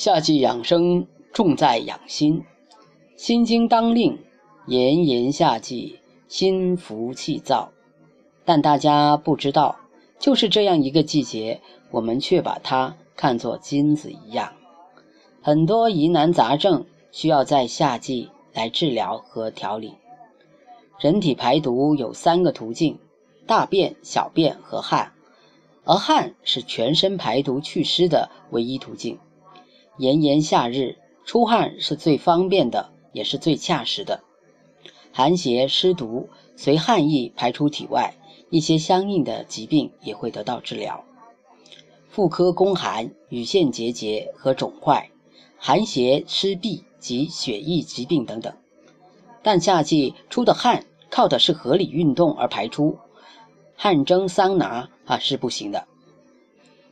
夏季养生重在养心，心经当令，炎炎夏季，心浮气躁。但大家不知道，就是这样一个季节，我们却把它看作金子一样。很多疑难杂症需要在夏季来治疗和调理。人体排毒有三个途径：大便、小便和汗。而汗是全身排毒祛湿的唯一途径。炎炎夏日出汗是最方便的，也是最恰时的。寒邪湿毒随汗液排出体外，一些相应的疾病也会得到治疗。妇科宫寒、乳腺结节和肿块、寒邪湿痹及血液疾病等等。但夏季出的汗靠的是合理运动而排出，汗蒸桑拿。啊，是不行的。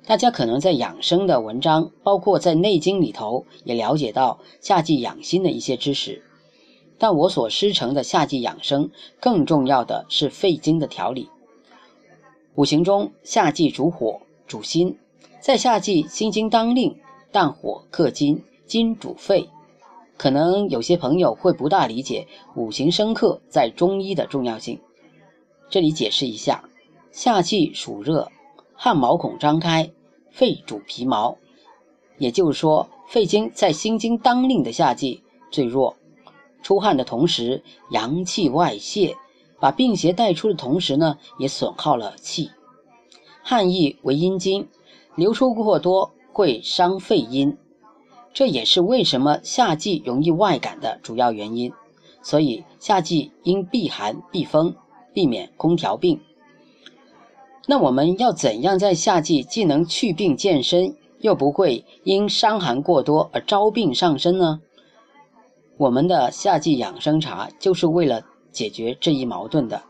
大家可能在养生的文章，包括在《内经》里头，也了解到夏季养心的一些知识。但我所师承的夏季养生，更重要的是肺经的调理。五行中，夏季主火，主心，在夏季心经当令，但火克金，金主肺。可能有些朋友会不大理解五行生克在中医的重要性，这里解释一下。夏季暑热，汗毛孔张开，肺主皮毛，也就是说，肺经在心经当令的夏季最弱。出汗的同时，阳气外泄，把病邪带出的同时呢，也损耗了气。汗液为阴经，流出过多会伤肺阴，这也是为什么夏季容易外感的主要原因。所以夏季应避寒避风，避免空调病。那我们要怎样在夏季既能祛病健身，又不会因伤寒过多而招病上身呢？我们的夏季养生茶就是为了解决这一矛盾的，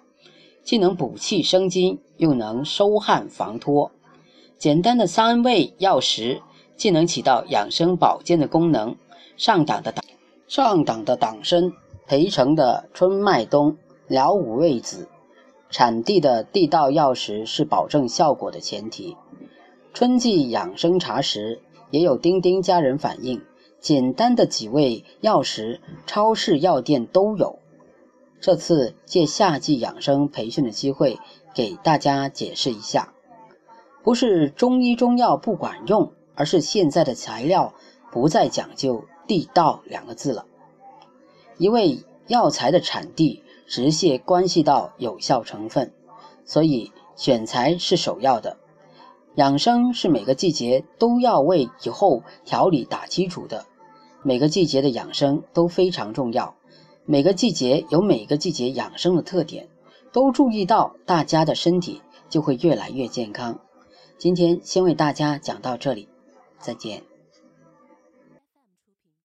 既能补气生津，又能收汗防脱。简单的三味药食，既能起到养生保健的功能，上党的党上党的党参、培城的春麦冬、辽五味子。产地的地道药食是保证效果的前提。春季养生茶时，也有丁丁家人反映，简单的几味药食，超市药店都有。这次借夏季养生培训的机会，给大家解释一下，不是中医中药不管用，而是现在的材料不再讲究“地道”两个字了。一味药材的产地。直接关系到有效成分，所以选材是首要的。养生是每个季节都要为以后调理打基础的，每个季节的养生都非常重要。每个季节有每个季节养生的特点，都注意到，大家的身体就会越来越健康。今天先为大家讲到这里，再见。